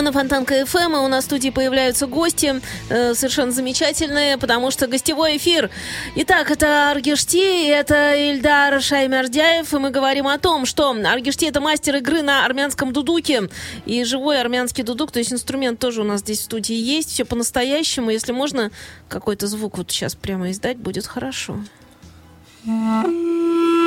Мы на Фонтанка ФМ, и у нас в студии появляются гости э, совершенно замечательные, потому что гостевой эфир. Итак, это Аргишти, это Ильдар Шаймердяев, и мы говорим о том, что Аргишти это мастер игры на армянском дудуке, и живой армянский дудук, то есть инструмент тоже у нас здесь в студии есть, все по-настоящему, если можно какой-то звук вот сейчас прямо издать, будет хорошо. Добрый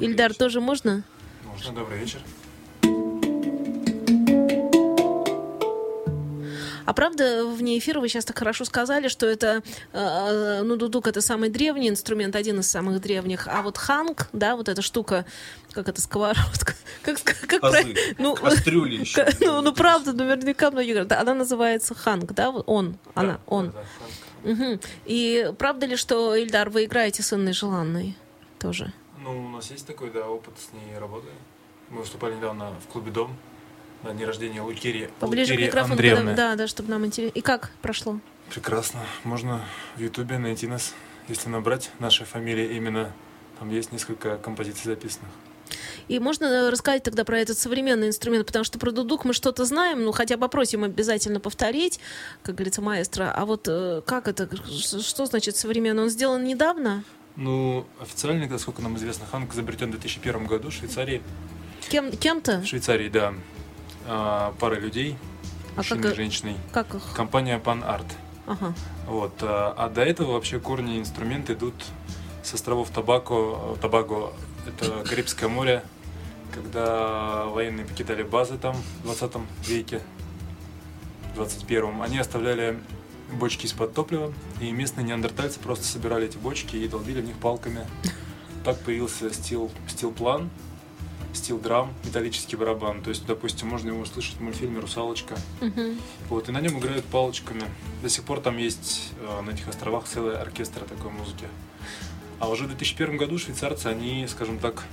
Ильдар, тоже можно? Можно, добрый вечер. А правда, вне эфира вы сейчас так хорошо сказали, что это, э, ну, дудук это самый древний инструмент, один из самых древних, а вот ханг, да, вот эта штука, как это, сковородка, как, как, как Азы, про- ну, кастрюли еще. ну, ну, правда, наверняка многие говорят, она называется ханг, да, он, она, Да, он. да, да, Мгм. И правда ли, что, Ильдар, вы играете с Инной Желанной тоже? Ну, у нас есть такой, да, опыт с ней работы. Мы выступали недавно в клубе «Дом» на день рождения Лукерии, Поближе к Лукерии микрофону, Андреевны. когда- да, да, чтобы нам интересно. И как прошло? Прекрасно. Можно в Ютубе найти нас, если набрать наши фамилии именно. Там есть несколько композиций записанных. И можно э, рассказать тогда про этот современный инструмент, потому что про дудук мы что-то знаем, ну хотя попросим обязательно повторить, как говорится, маэстро. А вот э, как это, что значит современный? Он сделан недавно? Ну, официально, насколько нам известно, ханг изобретен в 2001 году в Швейцарии. Кем, кем-то? В Швейцарии, да. А, пара людей, А мужчиной как и женщиной. Как их? Компания Pan Art. Ага. Вот. А а до этого вообще корни инструмента идут с островов Табако. Табаго — это Карибское море, когда военные покидали базы там в 20 веке, в 21 они оставляли бочки из-под топлива, и местные неандертальцы просто собирали эти бочки и долбили в них палками. Так появился стил, стил-план, стил-драм, металлический барабан. То есть, допустим, можно его услышать в мультфильме «Русалочка». Мгм. Вот, и на нем играют палочками. До сих пор там есть э, на этих островах целый оркестр такой музыки. А уже в 2001 году швейцарцы, они, скажем так,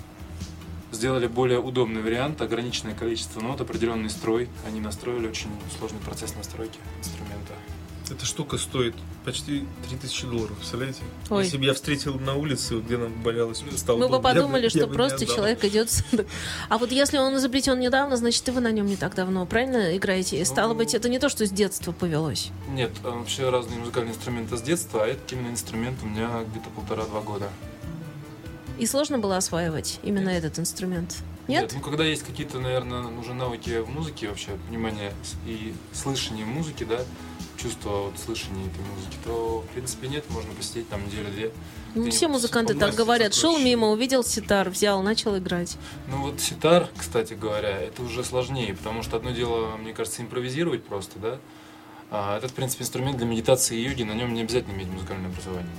сделали более удобный вариант, ограниченное количество нот, определенный строй. Они настроили очень сложный процесс настройки инструмента. Эта штука стоит почти 3000 долларов, представляете? Ой. Если бы я встретил на улице, где нам болелось, стало Мы бы я подумали, я что не просто человек идет... с- А вот если он изобретен недавно, значит, и вы на нем не так давно, правильно играете? И стало быть, это не то, что с детства повелось. Нет, э, вообще разные музыкальные инструменты с детства, а этот именно инструмент у меня где-то полтора-два года. И сложно было осваивать именно этот инструмент? Нет? ну когда есть какие-то, наверное, уже навыки в музыке вообще, понимание и слышание музыки, да, чувство вот слышания этой музыки, то, в принципе, нет, можно посидеть там неделю-две. Ну, все музыканты так говорят. Шел мимо, увидел ситар, взял, начал играть. Ну вот ситар, кстати говоря, это уже сложнее, потому что одно дело, мне кажется, импровизировать просто, да, а этот, в принципе, инструмент для медитации и йоги, на нем не обязательно иметь музыкальное образование,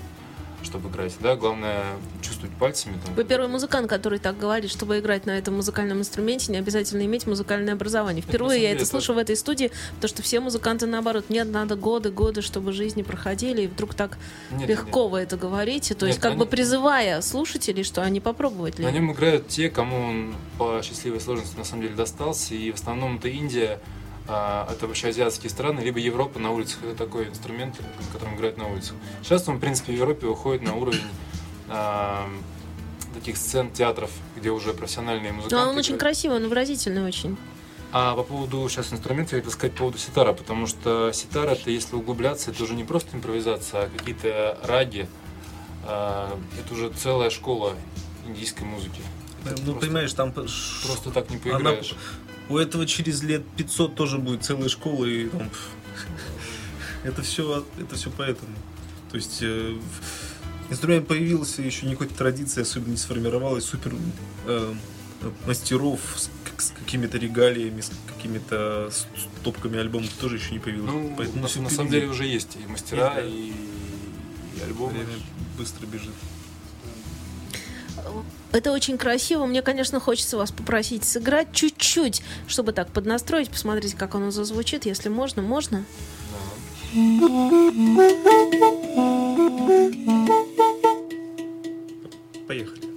чтобы играть, да, главное чувствовать пальцами. Там, Вы первый музыкант, который так говорит, чтобы играть на этом музыкальном инструменте, не обязательно иметь музыкальное образование. Впервые на я это слышу в этой студии, потому что все музыканты наоборот. Нет, надо годы, годы, чтобы жизни проходили, и вдруг так Нет, легко вы это говорите. То Нет, есть как на бы призывая слушателей, что они попробовать ли. На нем играют те, кому он по счастливой сложности на самом деле достался, и в основном это Индия, это вообще азиатские страны, либо Европа на улицах. Это такой инструмент, на котором играют на улицах. Сейчас он, в принципе, в Европе выходит на уровень а, таких сцен театров, где уже профессиональные Но музыканты. Ну, он очень играют. красивый, он выразительный очень. А по поводу сейчас инструмента, я хотел сказать по поводу ситара, потому что ситар это, если углубляться, это уже не просто импровизация, а какие-то раги. А, это уже целая школа индийской музыки. Ну, Просто- понимаешь, там Просто так не Она- поиграешь. У этого через лет 500 тоже будет целая школа, и там, это все, это все поэтому. То есть э, инструмент появился, еще никакой традиции особенно не сформировалась, супер э, мастеров с, с какими-то регалиями, с какими-то стопками альбомов тоже еще не появилось. Ну, Поэтому на, на самом деле уже есть и мастера, Есть, да. и, и альбомы. Время быстро бежит. Это очень красиво. Мне, конечно, хочется вас попросить сыграть чуть-чуть, чтобы так поднастроить, посмотреть, как оно зазвучит. Если можно, можно? Поехали.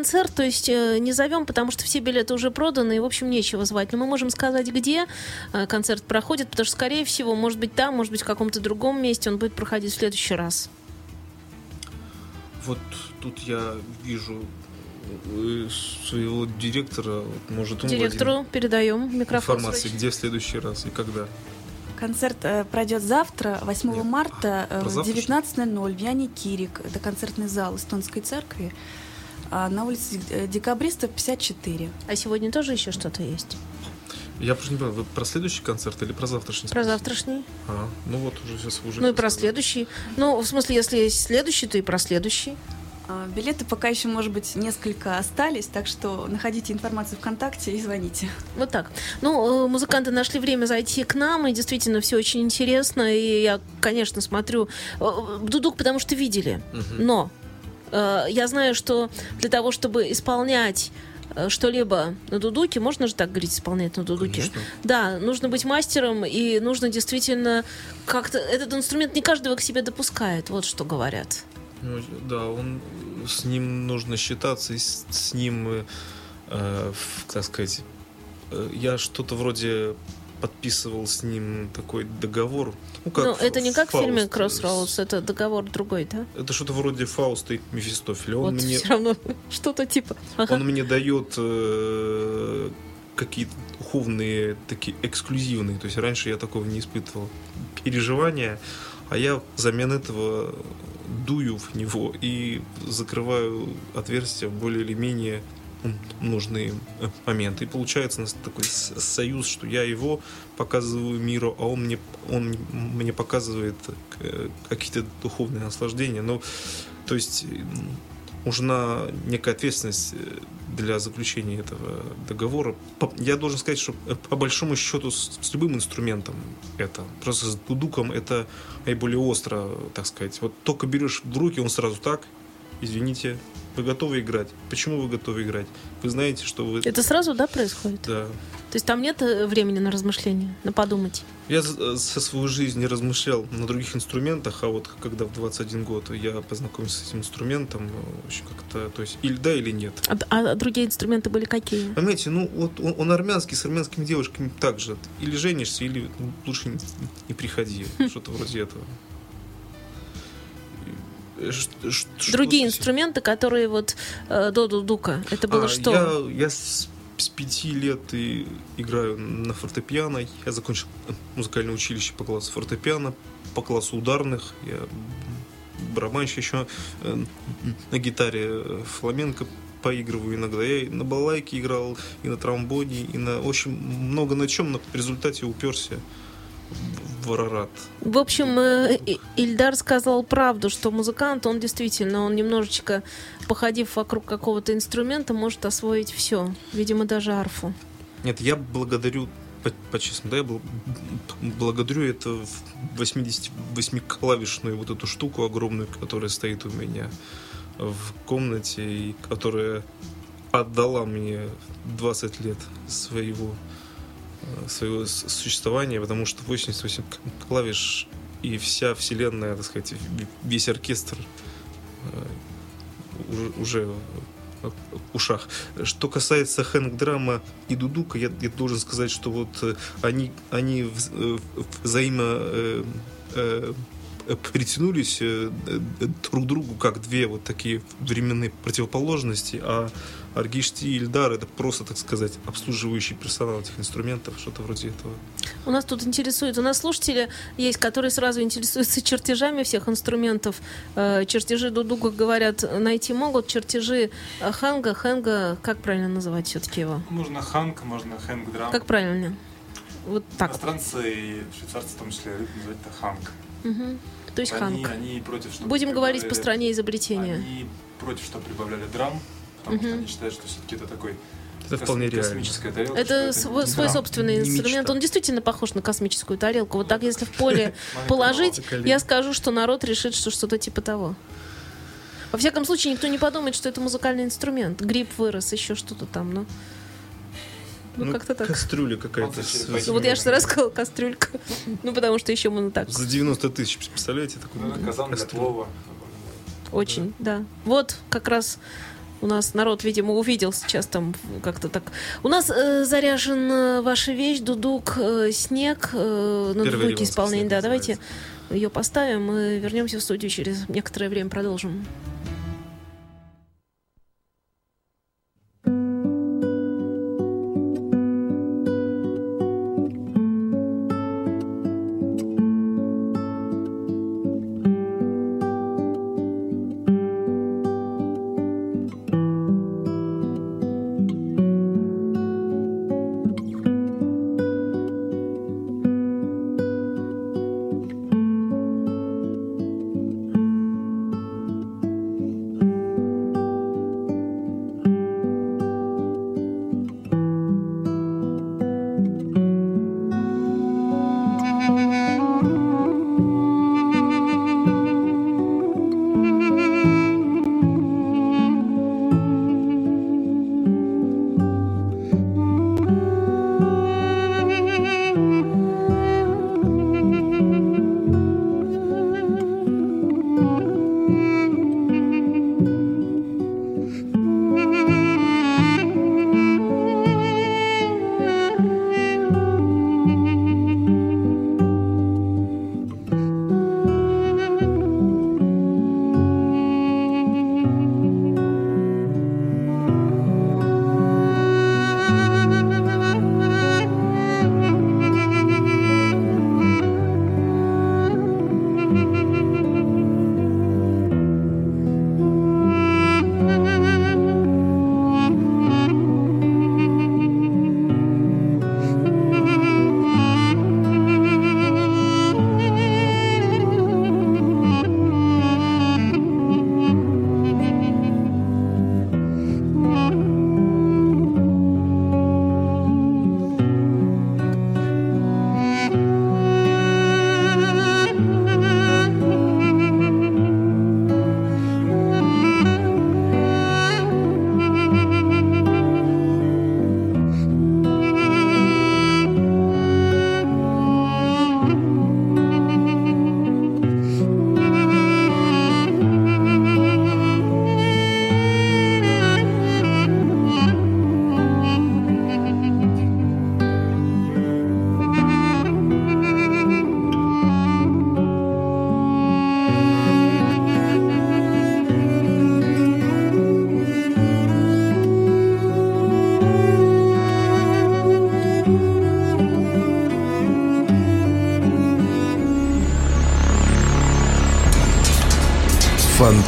Концерт, то есть э, не зовем, потому что все билеты уже проданы, и, в общем, нечего звать. Но мы можем сказать, где э, концерт проходит, потому что, скорее всего, может быть там, может быть в каком-то другом месте он будет проходить в следующий раз. Вот тут я вижу э, своего директора, может он Директору передаем владеет микрофон. информацией, срочно. где в следующий раз и когда. Концерт э, пройдет завтра, 8 Нет. марта, А, э, в завтра, 19.00 в Яне Кирик. Это концертный зал Эстонской церкви. А, на улице э, Декабристов 54. А сегодня тоже еще что-то есть? Я просто не понимаю, вы про следующий концерт или про завтрашний? Про завтрашний? А, ну вот уже сейчас уже. Ну и про следующий. Ну, в смысле, если есть следующий, то и про следующий. А, Билеты пока еще, может быть, несколько остались, так что находите информацию ВКонтакте и звоните. Вот так. Ну, э, музыканты нашли время зайти к нам, и действительно все очень интересно. И я, конечно, смотрю э, Дудук, потому что видели. Мгм. Но я знаю, что для того, чтобы исполнять э, что-либо на дудуке, можно же так говорить, исполнять на дудуке? Конечно. Да, нужно быть мастером, и нужно действительно как-то... Этот инструмент не каждого к себе допускает, вот что говорят. Ну, да, он с ним нужно считаться, и с, с ним, э, э, в- так сказать, э, я что-то вроде подписывал с ним такой договор. Ну, как Ну, это не как в фильме Crossroads, это договор другой, да? Это что-то вроде Фауста и Мефистофеля. Он вот мне, все равно что-то типа. Ага. он мне дает э, какие-то духовные, такие эксклюзивные. То есть раньше я такого не испытывал переживания, а я взамен этого дую в него и закрываю отверстия более или менее нужные э, моменты. И получается у нас такой союз, что я его показываю миру, а он мне, он мне показывает э, какие-то духовные наслаждения. Но, то есть нужна некая ответственность э, для заключения этого договора. Я должен сказать, что по большому счету с, с любым инструментом это. Просто с дудуком это наиболее остро, так сказать. Вот только берешь в руки, он сразу так, извините, вы готовы играть? Почему вы готовы играть? Вы знаете, что вы... Это сразу, да, происходит? Да. То есть там нет э, времени на размышления, на подумать? Я за- со свою жизнь не размышлял на других инструментах, а вот когда в 21 год я познакомился с этим инструментом, э, очень как-то, то есть или да, или нет. А, а другие инструменты были какие? Понимаете, ну вот он, он армянский, с армянскими девушками так же. Или женишься, или лучше не, не приходи. Что-то вроде этого. Другие инструменты, которые вот э, до дудука. Это было А, что? Я, я с, с пяти лет и играю на фортепиано. Я закончил музыкальное училище по классу фортепиано, по классу ударных. Я барабанщик еще э, на гитаре э, фламенко поигрываю иногда. Я и на балалайке играл, и на тромбоне, и на очень много на чем, но в результате уперся в- в общем, э, Ильдар сказал правду, что музыкант, он действительно, он немножечко, походив вокруг какого-то инструмента, может освоить все. Видимо, даже арфу. Нет, я благодарю, по- по-честному, да, я был, благодарю это 88-клавишную вот эту штуку огромную, которая стоит у меня в комнате и которая отдала мне 20 лет своего, своего существования, потому что 88 к- клавиш и вся вселенная, так сказать, весь оркестр э, уже, ушах. Что касается хэнк-драма и дудука, я, я должен сказать, что вот э, они, они э, взаимо э, э, притянулись э, э, друг к другу как две вот такие временные противоположности, а Аргишти и Ильдар это просто, так сказать, обслуживающий персонал этих инструментов, что-то вроде этого. У нас тут интересует, у нас слушатели есть, которые сразу интересуются чертежами всех инструментов. Э, чертежи дудука, говорят, найти могут. Чертежи ханга, хэнга, как правильно называть все-таки его? Можно ханк, можно хэнк драм. Как правильно? Вот так. Иностранцы и швейцарцы в том числе любят называть это ханк. Мгм. То есть они, ханг. они против, чтобы Будем говорить по стране изобретения. Они против, что прибавляли драм, потому что Мгм. они считают, что все-таки это такой Это кос- вполне реально. космическая тарелка. Это что свой, не свой драм. собственный не инструмент. мечта. Он действительно похож на космическую тарелку. Вот так, если в поле положить, я скажу, что народ решит, что что-то типа того. Во всяком случае, никто не подумает, что это музыкальный инструмент. Гриб вырос, еще что-то там, ну. Ну, как-то так. Кастрюля какая-то. Ну, вот я же сразу сказала кастрюлька. Ну, потому что еще мы так За 90 тысяч, представляете? Такой Ну, казан плова. очень, да. Вот как раз у нас народ, видимо, увидел сейчас там как-то так. У нас э, заряжен э, ваша вещь, дудук, э, снег, э, на Первый дудуке исполнение. Да, давайте называется. ее поставим и вернемся в студию через некоторое время, продолжим.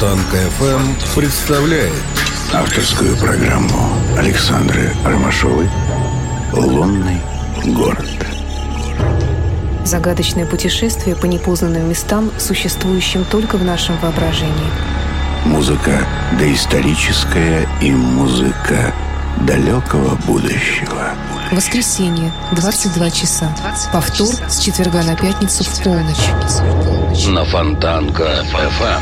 Фонтанка FM представляет Авторскую программу Александры Ромашовой «Лунный город». Загадочное путешествие по непознанным местам, существующим только в нашем воображении. Музыка доисторическая и музыка далекого будущего. Воскресенье, 22 часа. Повтор с четверга на пятницу в полночь. на Фонтанка FM.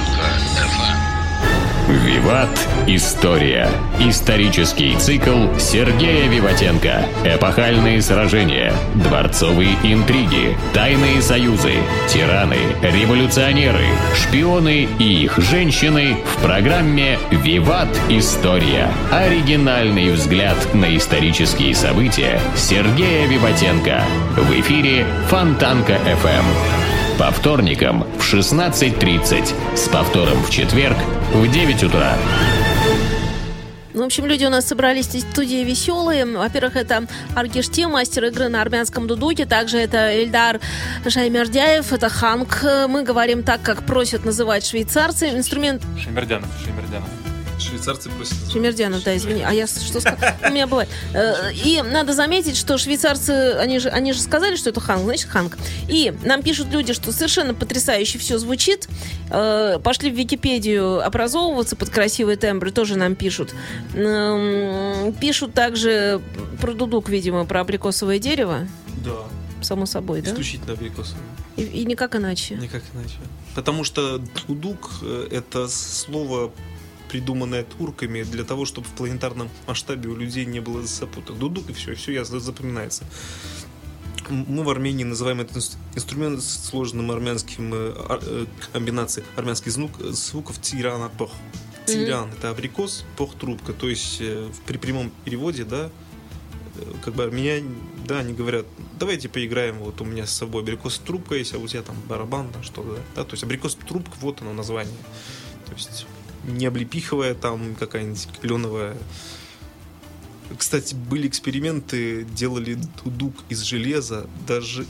Виват. История. Исторический цикл Сергея Виватенко. Эпохальные сражения. Дворцовые интриги. Тайные союзы. Тираны. Революционеры. Шпионы и их женщины в программе «Виват. История». Оригинальный взгляд на исторические события Сергея Виватенко. В эфире Фонтанка FM. По вторникам в 16.30. С повтором в четверг в 9 утра. Ну, в общем, люди у нас собрались в студии веселые. Во-первых, это Аргишти, мастер игры на армянском дудуке. Также это Эльдар Шаймердяев, это Ханк. Мы говорим так, как просят называть швейцарцы. Инструмент Шемердянов, Шемердянов. Швейцарцы просят. Шемердянов, да, извини. А я что сказала? У меня бывает. Э, И надо заметить, что швейцарцы, они же, они же сказали, что это Ханк, значит Ханк. И нам пишут люди, что совершенно потрясающе все звучит. Э, Пошли в Википедию образовываться под красивые тембры, тоже нам пишут. Пишут также про дудук, видимо, про абрикосовое дерево, Да, само собой, да? исключительно абрикосовые. И, и никак иначе. Никак иначе. Потому что дудук э, это слово придуманная турками для того, чтобы в планетарном масштабе у людей не было запуток. Дудук и все, и все ясно запоминается. Мы в Армении называем этот инс- инструмент с сложным армянским э, э, комбинацией армянских звук, звуков тирана пох. Тиран это абрикос, пох трубка. То есть э, при прямом переводе, да, э, как бы меня, да, они говорят, давайте поиграем, вот у меня с собой абрикос трубка есть, а у тебя там барабан, там что-то, да, да, то есть абрикос трубка, вот оно название, то есть не облепиховая там какая-нибудь кленовая. Кстати, были эксперименты, делали дудук из железа, даже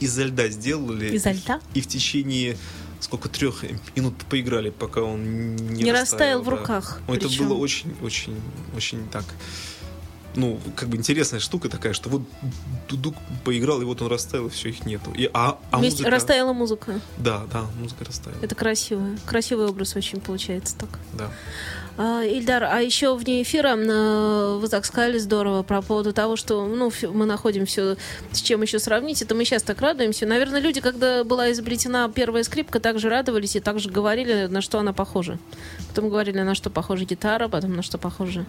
изо льда сделали. Изо льда? И в течение сколько трех минут поиграли, пока он не, Не растаял в да. руках, Ой, Это причем. было очень, очень, очень так. Ну, как бы интересная штука такая, что вот Дудук поиграл, и вот он растаял, и все, их нету. И, а, а музыка... растаяла музыка. Да, да, музыка растаяла. Это красиво. Красивый образ очень получается так. Да. А, Ильдар, а еще вне эфира вы так сказали здорово про поводу того, что ну, мы находим все, с чем еще сравнить. Это мы сейчас так радуемся. Наверное, люди, когда была изобретена первая скрипка, также радовались и также говорили, на что она похожа. Потом говорили, на что похожа гитара, потом на что похожа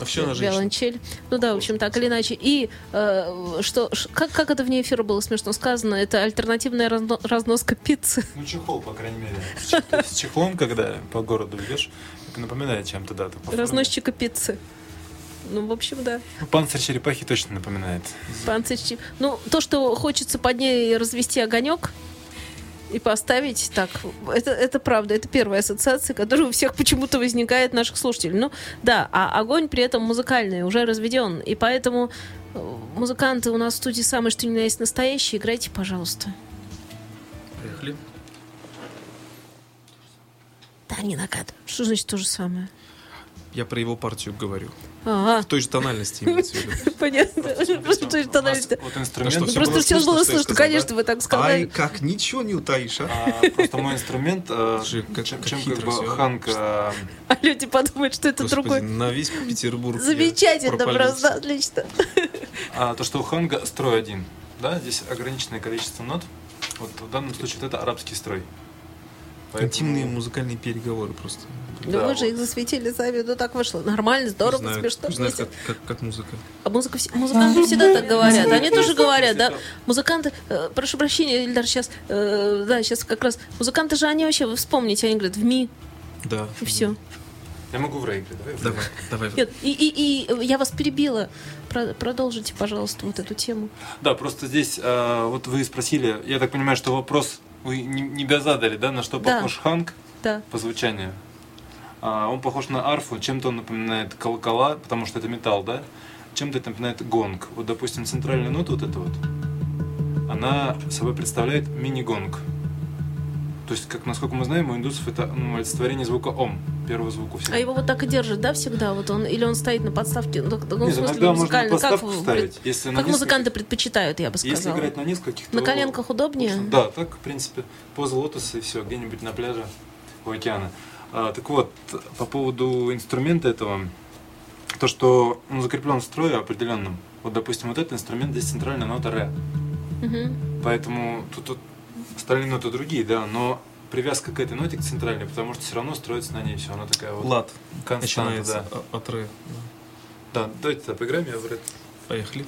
А все на виолончель. Ну да, в общем, так или иначе. И э, что, как, как это вне эфира было смешно сказано, это альтернативная разно- разноска пиццы. Ну, чехол, по крайней мере. С чех- С чехлом, когда по городу идешь, это напоминает чем-то, да. Разносчика пиццы. Ну, в общем, да. Ну, Панцирь черепахи точно напоминает. Панцирь чи- Ну, то, что хочется под ней развести огонек и поставить так, это, это правда, это первая ассоциация, которая у всех почему-то возникает наших слушателей. Ну, да, а огонь при этом музыкальный, уже разведен. И поэтому э, музыканты у нас в студии самые что ни на есть настоящие. Играйте, пожалуйста. Поехали. Да, не накат. Что значит то же самое? Я про его партию говорю. Ага, В той же тональности имеется в виду. понятно. Просто то есть У нас тональность- Вот инструмент. что, Ну, всё Просто было все было слышно, конечно, вы так Ай, сказали. как ничего не утаишь, а? А, Просто мой инструмент, э, чем как бы всё. Ханк э, А люди подумают, что это другой. на весь Петербург. Замечательно, просто отлично. А, то, что у Ханга строй один, да, здесь ограниченное количество нот. Вот в данном случае вот это арабский строй. Поэтому- Интимные музыкальные переговоры просто. Да, Да, вы же их засветили сами, ну так вышло. Нормально, здорово, знают- смешно. знают, весело. как, как, как музыка. А музыка, музыканты всегда так говорят. Они тоже говорят, да. Музыканты, э, прошу прощения, Ильдар, сейчас, э, да, сейчас как раз. Музыканты же они вообще, вы вспомните, они говорят, в ми, Да. и все. Я могу в рей играть, давай. Давай, давай. Нет, и, и, и я вас перебила. Про- продолжите, пожалуйста, вот эту тему. Да, просто здесь, э, вот вы спросили, я так понимаю, что вопрос вы не, не задали, да, на что Да. похож Ханг Да. по звучанию. А, он похож на арфу, чем-то он напоминает колокола, потому что это металл, да? Чем-то это напоминает гонг. Вот, допустим, центральная нота вот эта вот, она собой представляет мини-гонг. То есть, как насколько мы знаем, у индусов это ну, олицетворение звука ом, первого звука всегда. А его вот так и держит, да, всегда? Вот он, или он стоит на подставке? Ну, ну, в Нет, смысле, иногда можно музыкально. подставку как, ставить. Если на как нескольких- музыканты предпочитают, я бы Если сказала. играть на нескольких, На то коленках удобнее? Да, так, в принципе, поза лотоса и все, где-нибудь на пляже у океана. А, так вот, по поводу инструмента этого, то, что он закреплен в строе определенном. Вот, допустим, вот этот инструмент, здесь центральная нота ре. Мгм. Поэтому тут, тут остальные ноты другие, да, но привязка к этой ноте, к центральной, потому что все равно строится на ней все. Она такая вот Лад константа, начинается да. от ре. Да, давайте тогда поиграем, я в ре. Поехали.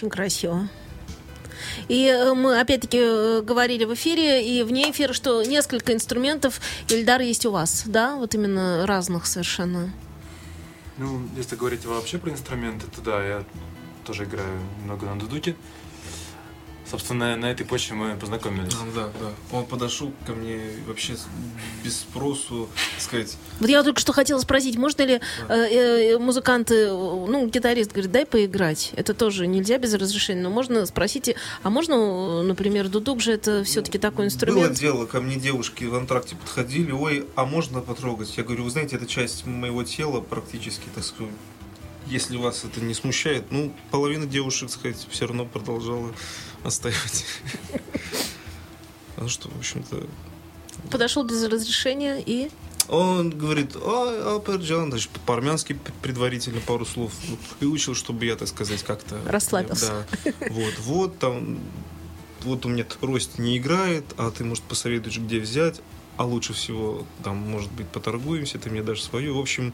Очень красиво. И э, мы опять-таки э, говорили в эфире и вне эфира, что несколько инструментов Ильдар есть у вас, да? Вот именно разных совершенно. Ну, если говорить вообще про инструменты, то да, я тоже играю много на дудуке. Собственно, на этой почве мы познакомились. Ну, Да, да. Он подошел ко мне вообще без спросу, так сказать, Вот я только что хотела спросить, можно ли э, э, музыканты, ну, гитарист говорит, дай поиграть. Это тоже нельзя без разрешения, но можно спросите, а можно, э, например, дудук же это все-таки такой Было инструмент? дело, ко мне девушки в антракте подходили, ой, а можно потрогать? Я говорю, вы знаете, это часть моего тела практически, так сказать. Если вас это не смущает, ну, половина девушек, так сказать, все равно продолжала остаивать. А что, в общем-то, Подошел без разрешения и... он говорит, ой, Аперджан, значит, по-армянски предварительно пару слов выучил, чтобы я, так сказать, как-то... Расслабился. Да. Вот, вот, там, вот у меня трость не играет, а ты, может, посоветуешь, где взять, а лучше всего, там, может быть, поторгуемся, ты мне дашь свою. В общем,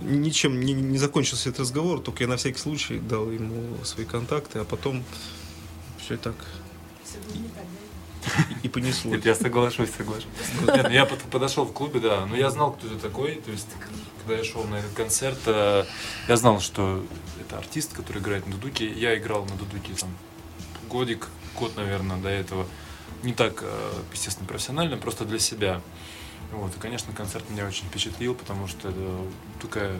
ничем не, не закончился этот разговор, только я на всякий случай дал ему свои контакты, а потом все так и, и понеслось. Я соглашусь, соглашусь. Ну я под- подошел в клубе, да, но я знал, кто это такой, то есть, когда я шел на этот концерт, э, я знал, что это артист, который играет на дудуке. Я играл на дудуке там годик, год, наверное, до этого. Не так, э, естественно, профессионально, просто для себя. Вот, и, конечно, концерт меня очень впечатлил, потому что это такая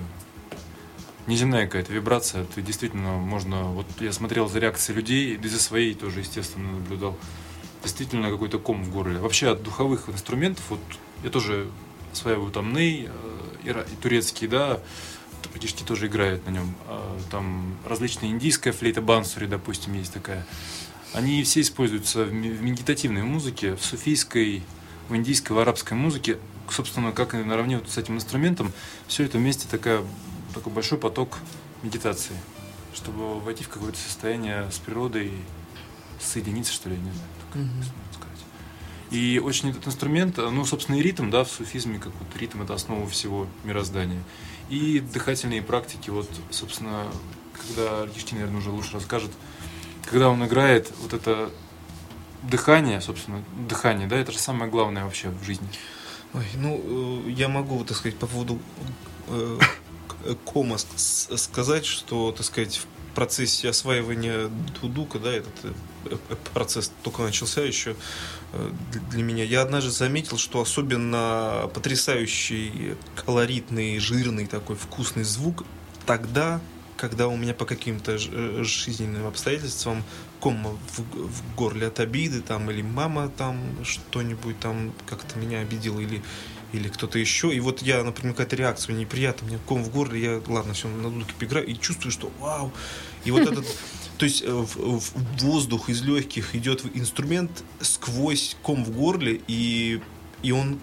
неземная какая-то вибрация. Ты действительно можно... Вот я смотрел за реакцией людей, и за своей тоже, естественно, наблюдал. Действительно какой-то ком в горле. Вообще от духовых инструментов, вот я тоже осваиваю там ней, э, ира- и турецкий, да, практически тоже играет на нем. А, Там различные индийская флейта бансури, допустим, есть такая. Они все используются в медитативной музыке, в суфийской, в индийской, в арабской музыке. Собственно, как и наравне вот с этим инструментом, все это вместе такая, такой большой поток медитации, чтобы войти в какое-то состояние с природой, соединиться, что ли, не знаю, сказать. И очень этот инструмент, ну, собственно, и ритм, да, в суфизме, как вот ритм это основа всего мироздания. И дыхательные практики, вот, собственно, когда Аргиштин, наверное, уже лучше расскажет, когда он играет, вот это дыхание, собственно, дыхание, да, это же самое главное вообще в жизни. Ой, ну, э, я могу, так сказать, по поводу э, к- кома сказать, что, так сказать, в процессе осваивания дудука, да, этот э, э, процесс только начался еще э, для меня. Я однажды заметил, что особенно потрясающий, колоритный, жирный такой вкусный звук тогда, когда у меня по каким-то э, жизненным обстоятельствам ком в, в горле от обиды, там, или мама там что-нибудь там как-то меня обидела, или, или кто-то еще. И вот я, например, какая-то реакция неприятная, меня ком в горле, я, ладно, все, на дудке поиграю, и чувствую, что вау. И вот этот, то есть э, в, в воздух из легких идет инструмент сквозь ком в горле, и, и он,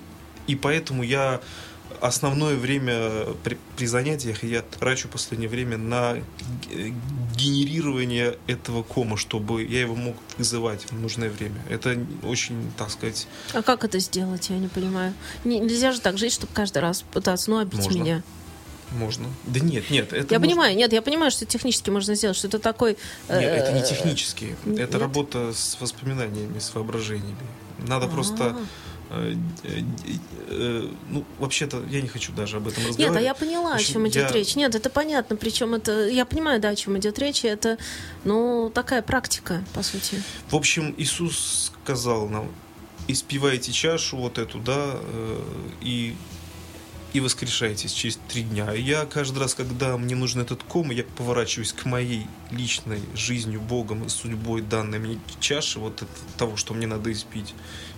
и поэтому я основное время при, при занятиях я трачу в последнее время на генерирование этого кома, чтобы я его мог вызывать в нужное время. Это очень, так сказать, А как это сделать, я не понимаю. Не- нельзя же так жить, чтобы каждый раз пытаться, ну, обить Можно. меня. можно. Да нет, нет, это я можно- понимаю, нет, я понимаю, что технически можно сделать, что это такой... Нет, это не э, технически. нет? Это работа с воспоминаниями, с воображениями. Надо просто э, э, э, ну, вообще-то, я не хочу даже об этом Нет, разговаривать. а я поняла, о Очень чем идет я- речь. Нет, это понятно. Причем это. Я понимаю, да, о чем идет речь. Это, ну, такая практика, по сути. В общем, Иисус сказал нам, испивайте чашу вот эту, да, э, и, и воскрешайтесь через три дня. Я каждый раз, когда мне нужен этот ком, я поворачиваюсь к моей личной жизнью, Богом судьбой данной мне чаши, вот того, что мне надо испить.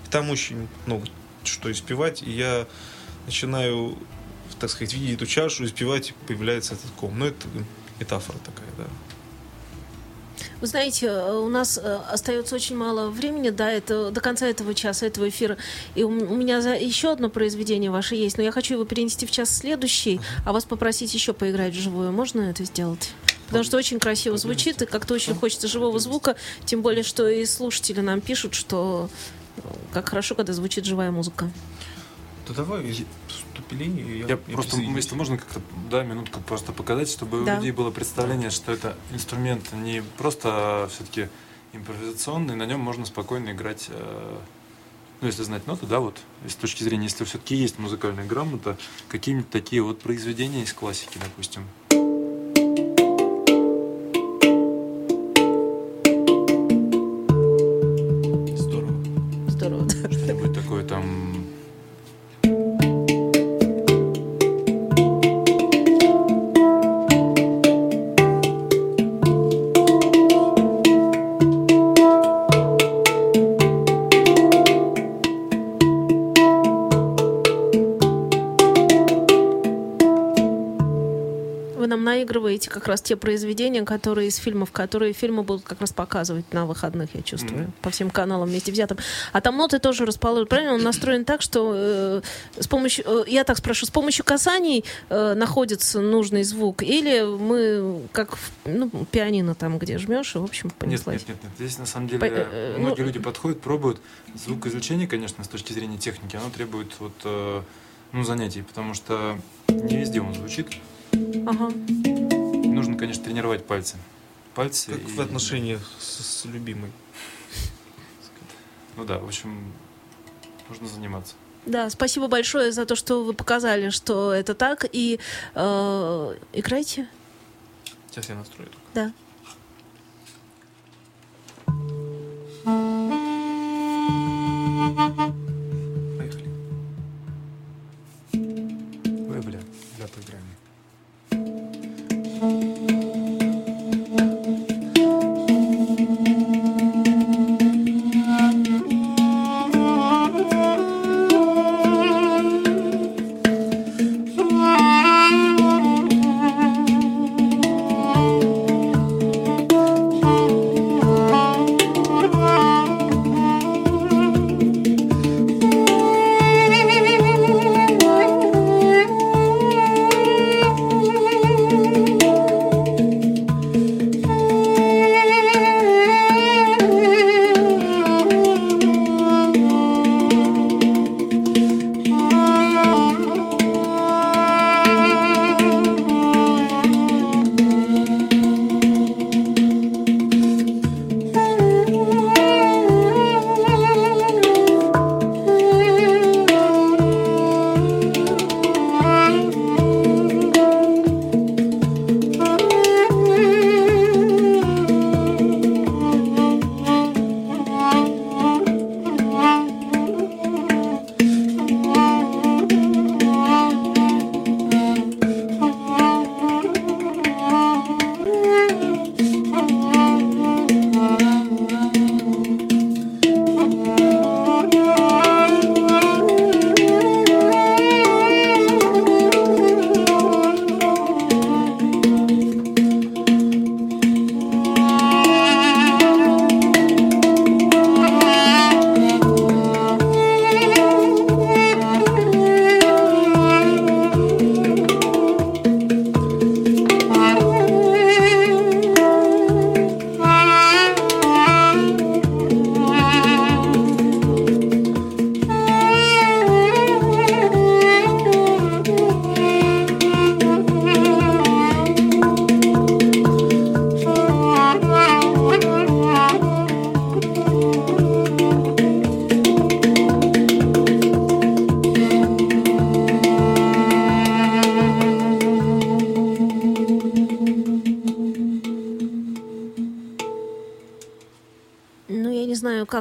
И там очень много что испевать, и я начинаю, так сказать, видеть эту чашу, испевать, и появляется этот ком. Ну, это метафора такая, да. Вы знаете, э, у нас э, остается очень мало времени до, этого, до конца этого часа, этого эфира. И у у меня за- еще одно произведение ваше есть, но я хочу его перенести в час следующий, а вас попросить еще поиграть вживую. Можно это сделать? Потому что очень красиво звучит, и как-то очень хочется живого звука, тем более, что и слушатели нам пишут, что э, как хорошо, когда звучит живая музыка. Да давай, вступление. Я, просто, если можно как-то, да, минутку просто показать, чтобы Да. у людей было представление, что это инструмент не просто все-таки импровизационный, на нем можно спокойно играть, э, ну, если знать ноты, да, вот, с точки зрения, если все-таки есть музыкальная грамота, какие-нибудь такие вот произведения из классики, допустим. Как раз те произведения, которые из фильмов, которые фильмы будут как раз показывать на выходных, я чувствую, Мгм. по всем каналам вместе взятым. А там ноты тоже расположены. Правильно? Он настроен так, что э, с помощью, э, я так спрошу, с помощью касаний э, находится нужный звук, или мы как ну, пианино там, где жмешь, и, в общем, Нет, понеслась. нет, нет, нет. Здесь на самом деле По- э, многие ну- люди подходят, пробуют. Звукоизвлечение, конечно, с точки зрения техники, оно требует вот, э, ну, занятий, потому что не везде он звучит. Ага. Нужно, конечно, тренировать пальцы. Пальцы. Как и- в отношениях с, с любимой. Ну да, в общем, нужно заниматься. Да, спасибо большое за то, что вы показали, что это так. И э, играйте. Сейчас я настрою. только. Да.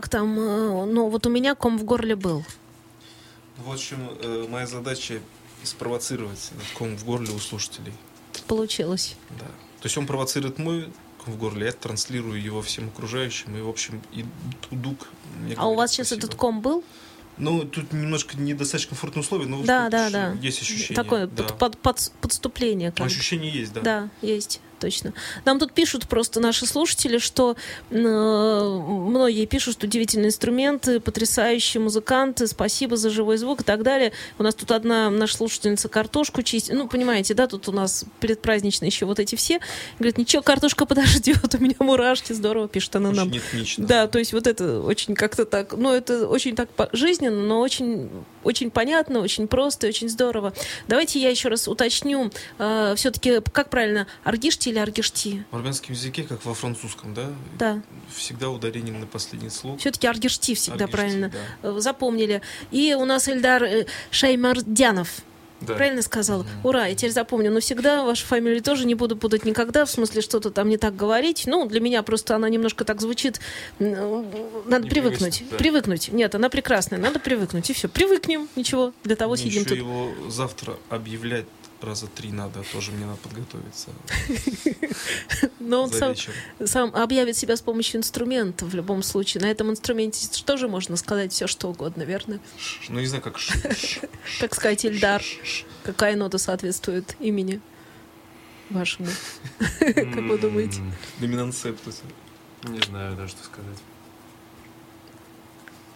Как там, э, но вот у меня ком в горле был. Вот в чем э, моя задача спровоцировать этот ком в горле у слушателей. Получилось. Да. То есть он провоцирует мой ком в горле, я транслирую его всем окружающим, и, в общем, и Тудук А у говорит вас сейчас спасибо. этот ком был? Ну, тут немножко недостаточно комфортные условия, но Да, да, да. есть ощущение. Такое да. под- под- под- подступление. как бы. Ощущение есть, да. Да, есть, точно. Нам тут пишут просто наши слушатели, что э, многие пишут удивительные инструменты, потрясающие музыканты, спасибо за живой звук и так далее. У нас тут одна наша слушательница картошку чистит. Ну, понимаете, да, тут у нас предпраздничные еще вот эти все. Говорит, ничего, картошка подождет, у меня мурашки, здорово, пишет она нам. Очень этнично. Да, то есть вот это очень как-то так, ну это очень так жизненно, но очень очень понятно, очень просто, очень здорово. Давайте я еще раз уточню, э, все-таки как правильно, аргишти или аргишти? В армянском языке, как во французском, да? Да. Всегда ударение на последний слог. Все-таки аргишти всегда Аргишти, правильно. да. Э, Запомнили. И у нас Эльдар э, Шаймардянов. Да. Правильно сказал? Ура, я теперь запомню. Но всегда вашу фамилию тоже не буду путать никогда, в смысле что-то там не так говорить. Ну, для меня просто она немножко так звучит. Надо Не привыкнуть. привычно, да. Привыкнуть. Нет, она прекрасная. Надо привыкнуть. И все. Привыкнем. Ничего. Для того Мне сидим еще тут. его завтра объявлять раза три надо, тоже мне надо подготовиться Но он сам, сам объявит себя с помощью инструмента в любом случае. На этом инструменте тоже можно сказать все, что угодно, верно? Ну, не знаю, как Как сказать, Ильдар. Какая нота соответствует имени вашему? Как вы думаете? Доминант. Не знаю даже, что сказать.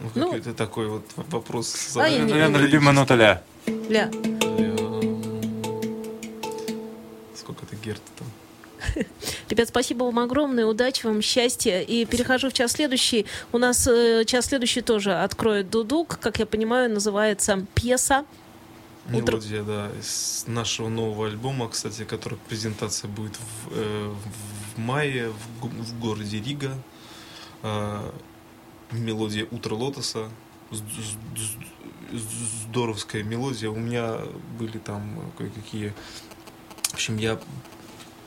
Ну, Ну. какой-то такой вот вопрос. А я Наверное, любимая нота ля. Ля. Сколько это герт там? Ребят, спасибо вам огромное, удачи вам, счастья. И перехожу в час следующий. У нас э, час следующий тоже откроет Дудук. Как я понимаю, называется пьеса. Утро- Мелодия, да, из нашего нового альбома, кстати, который презентация будет в, э, в мае в, в городе Рига. А, мелодия «Утро лотоса». Здоровская мелодия. У меня были там кое-какие... В общем, я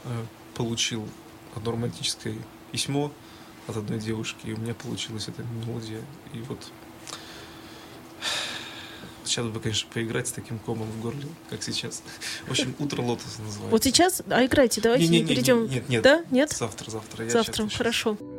э, получил одно романтическое письмо от одной девушки, и у меня получилась эта мелодия. И вот Сейчас бы, конечно, поиграть с таким комом в горле, как сейчас. В общем, утро лотоса называется. Вот сейчас, а играйте, давайте Не-не-не, перейдем. Нет, нет. Да? Нет? Завтра, завтра. Я Завтра, хорошо. Thank